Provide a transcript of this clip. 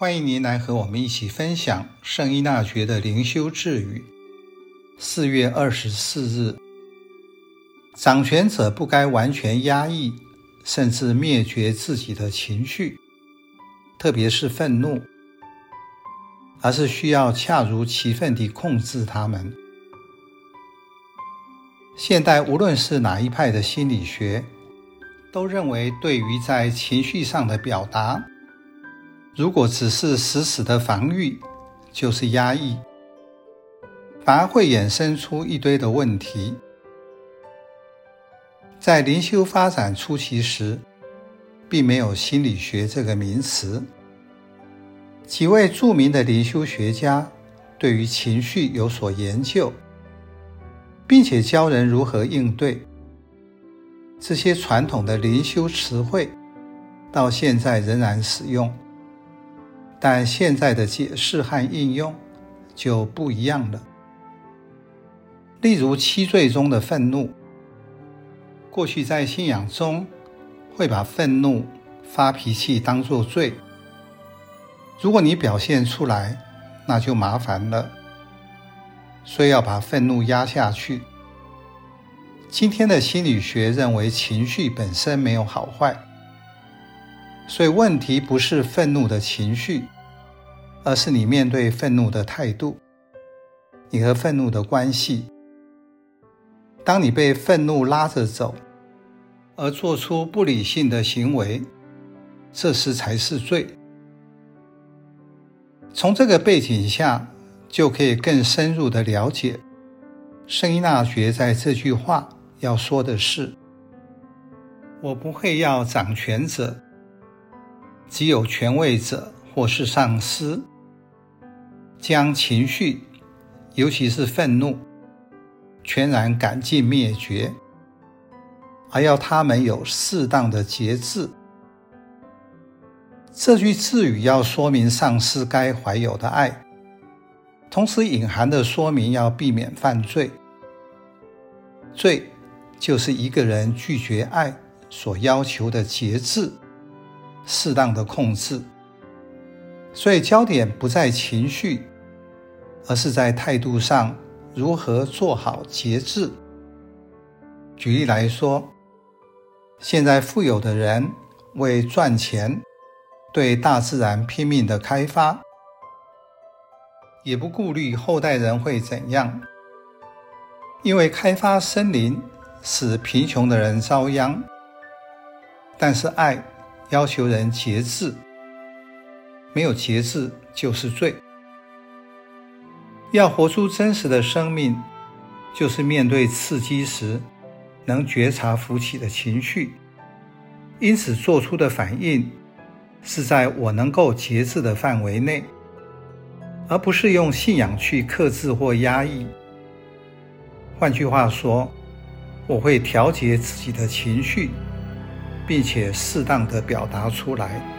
欢迎您来和我们一起分享圣依纳爵的灵修智语。四月二十四日，掌权者不该完全压抑，甚至灭绝自己的情绪，特别是愤怒，而是需要恰如其分地控制他们。现代无论是哪一派的心理学，都认为对于在情绪上的表达，如果只是死死的防御，就是压抑，反而会衍生出一堆的问题。在灵修发展初期时，并没有心理学这个名词。几位著名的灵修学家对于情绪有所研究，并且教人如何应对。这些传统的灵修词汇，到现在仍然使用。但现在的解释和应用就不一样了。例如七罪中的愤怒，过去在信仰中会把愤怒、发脾气当作罪。如果你表现出来，那就麻烦了，所以要把愤怒压下去。今天的心理学认为情绪本身没有好坏。所以问题不是愤怒的情绪，而是你面对愤怒的态度，你和愤怒的关系。当你被愤怒拉着走，而做出不理性的行为，这时才是罪。从这个背景下，就可以更深入的了解，圣依纳爵在这句话要说的是：我不会要掌权者。只有权位者或是上司，将情绪，尤其是愤怒，全然赶尽灭绝，而要他们有适当的节制。这句智语要说明上司该怀有的爱，同时隐含的说明要避免犯罪。罪就是一个人拒绝爱所要求的节制。适当的控制，所以焦点不在情绪，而是在态度上如何做好节制。举例来说，现在富有的人为赚钱，对大自然拼命的开发，也不顾虑后代人会怎样，因为开发森林使贫穷的人遭殃，但是爱。要求人节制，没有节制就是罪。要活出真实的生命，就是面对刺激时能觉察浮起的情绪，因此做出的反应是在我能够节制的范围内，而不是用信仰去克制或压抑。换句话说，我会调节自己的情绪。并且适当的表达出来。